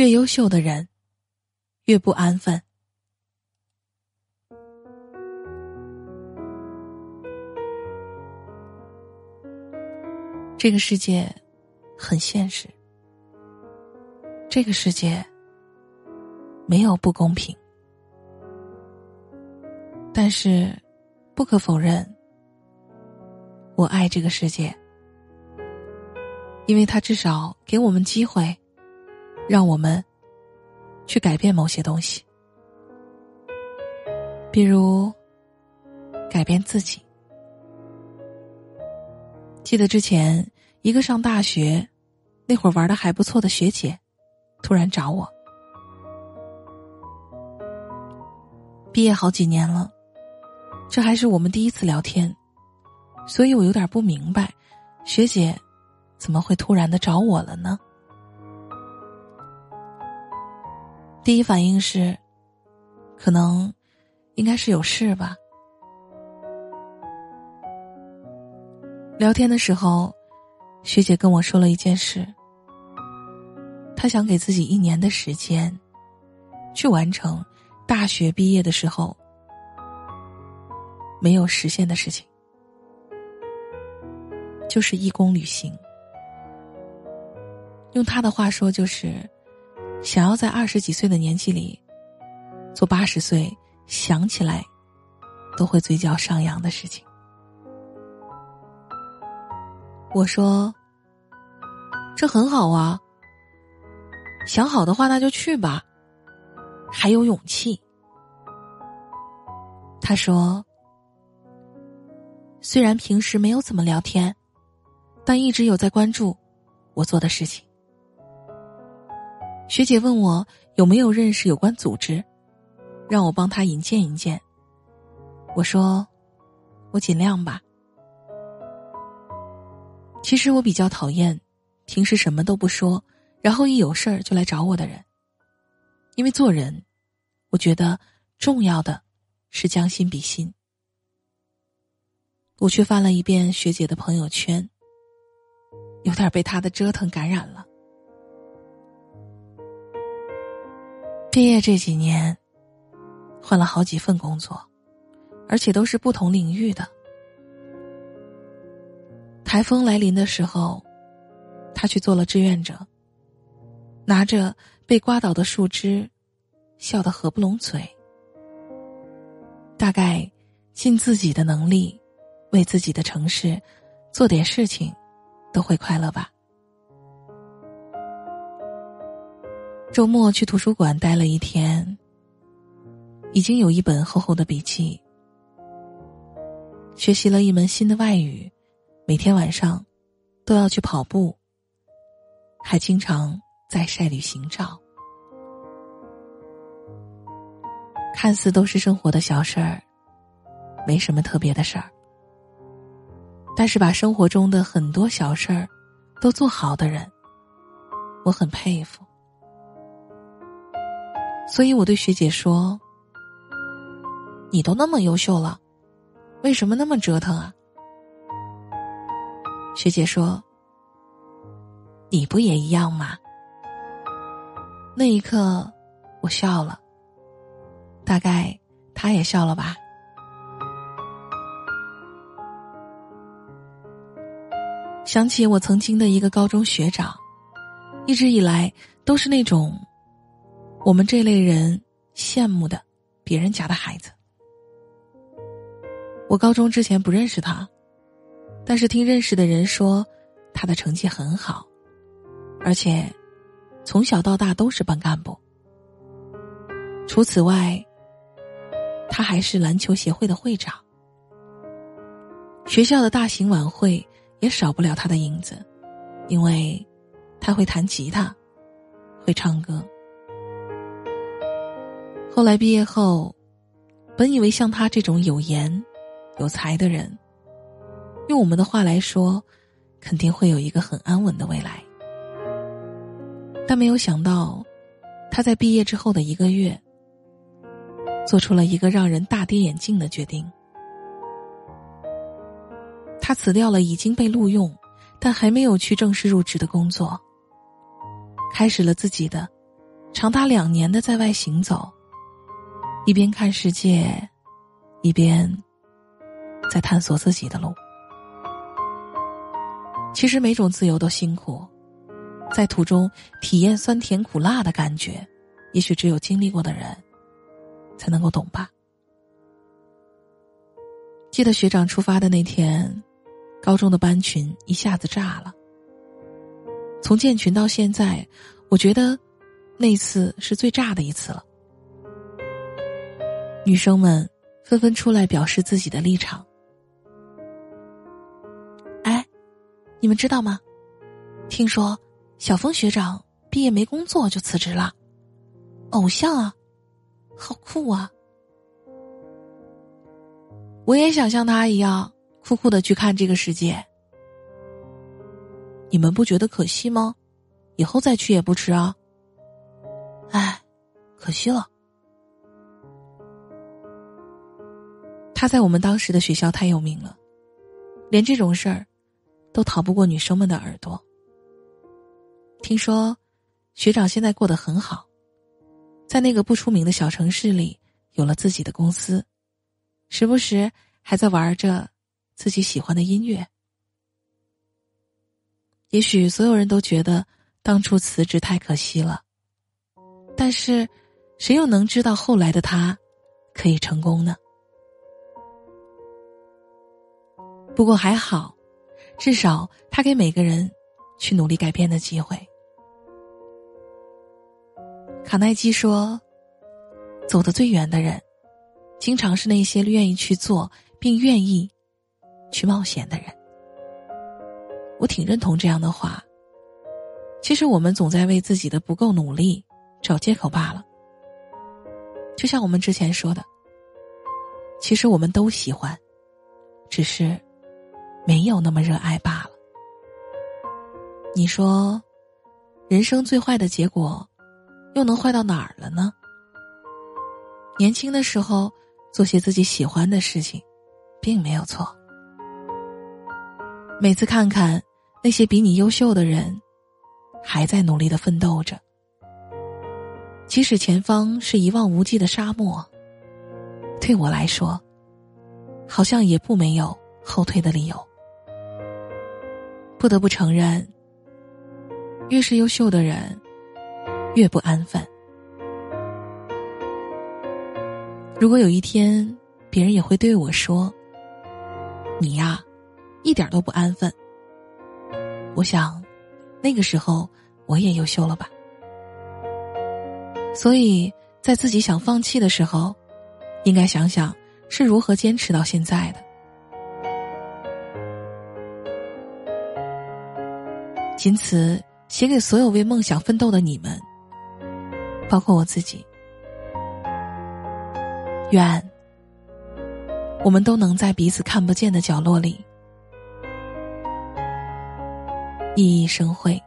越优秀的人，越不安分。这个世界很现实，这个世界没有不公平，但是不可否认，我爱这个世界，因为它至少给我们机会，让我们去改变某些东西，比如改变自己。记得之前一个上大学那会儿玩的还不错的学姐，突然找我。毕业好几年了，这还是我们第一次聊天，所以我有点不明白，学姐怎么会突然的找我了呢？第一反应是，可能应该是有事吧。聊天的时候，学姐跟我说了一件事。她想给自己一年的时间，去完成大学毕业的时候没有实现的事情，就是义工旅行。用她的话说，就是想要在二十几岁的年纪里，做八十岁想起来都会嘴角上扬的事情。我说：“这很好啊，想好的话那就去吧，还有勇气。”他说：“虽然平时没有怎么聊天，但一直有在关注我做的事情。”学姐问我有没有认识有关组织，让我帮他引荐引荐。我说：“我尽量吧。”其实我比较讨厌，平时什么都不说，然后一有事儿就来找我的人。因为做人，我觉得重要的是将心比心。我却翻了一遍学姐的朋友圈，有点被她的折腾感染了。毕业这几年，换了好几份工作，而且都是不同领域的。台风来临的时候，他去做了志愿者。拿着被刮倒的树枝，笑得合不拢嘴。大概尽自己的能力，为自己的城市做点事情，都会快乐吧。周末去图书馆待了一天，已经有一本厚厚的笔记，学习了一门新的外语。每天晚上都要去跑步，还经常在晒旅行照。看似都是生活的小事儿，没什么特别的事儿。但是把生活中的很多小事儿都做好的人，我很佩服。所以我对学姐说：“你都那么优秀了，为什么那么折腾啊？”学姐说：“你不也一样吗？”那一刻，我笑了。大概他也笑了吧。想起我曾经的一个高中学长，一直以来都是那种我们这类人羡慕的别人家的孩子。我高中之前不认识他。但是听认识的人说，他的成绩很好，而且从小到大都是班干部。除此外，他还是篮球协会的会长。学校的大型晚会也少不了他的影子，因为他会弹吉他，会唱歌。后来毕业后，本以为像他这种有颜、有才的人。用我们的话来说，肯定会有一个很安稳的未来。但没有想到，他在毕业之后的一个月，做出了一个让人大跌眼镜的决定。他辞掉了已经被录用，但还没有去正式入职的工作，开始了自己的长达两年的在外行走，一边看世界，一边在探索自己的路。其实每种自由都辛苦，在途中体验酸甜苦辣的感觉，也许只有经历过的人才能够懂吧。记得学长出发的那天，高中的班群一下子炸了。从建群到现在，我觉得那次是最炸的一次了。女生们纷纷出来表示自己的立场。哎，你们知道吗？听说小峰学长毕业没工作就辞职了，偶像啊，好酷啊！我也想像他一样酷酷的去看这个世界。你们不觉得可惜吗？以后再去也不迟啊。唉，可惜了。他在我们当时的学校太有名了，连这种事儿都逃不过女生们的耳朵。听说学长现在过得很好，在那个不出名的小城市里有了自己的公司，时不时还在玩着自己喜欢的音乐。也许所有人都觉得当初辞职太可惜了，但是谁又能知道后来的他可以成功呢？不过还好，至少他给每个人去努力改变的机会。卡耐基说：“走得最远的人，经常是那些愿意去做并愿意去冒险的人。”我挺认同这样的话。其实我们总在为自己的不够努力找借口罢了。就像我们之前说的，其实我们都喜欢，只是没有那么热爱罢了。你说，人生最坏的结果，又能坏到哪儿了呢？年轻的时候做些自己喜欢的事情，并没有错。每次看看。那些比你优秀的人，还在努力的奋斗着。即使前方是一望无际的沙漠，对我来说，好像也不没有后退的理由。不得不承认，越是优秀的人，越不安分。如果有一天，别人也会对我说：“你呀，一点都不安分。”我想，那个时候我也优秀了吧。所以在自己想放弃的时候，应该想想是如何坚持到现在的。仅此写给所有为梦想奋斗的你们，包括我自己。愿我们都能在彼此看不见的角落里。熠熠生辉。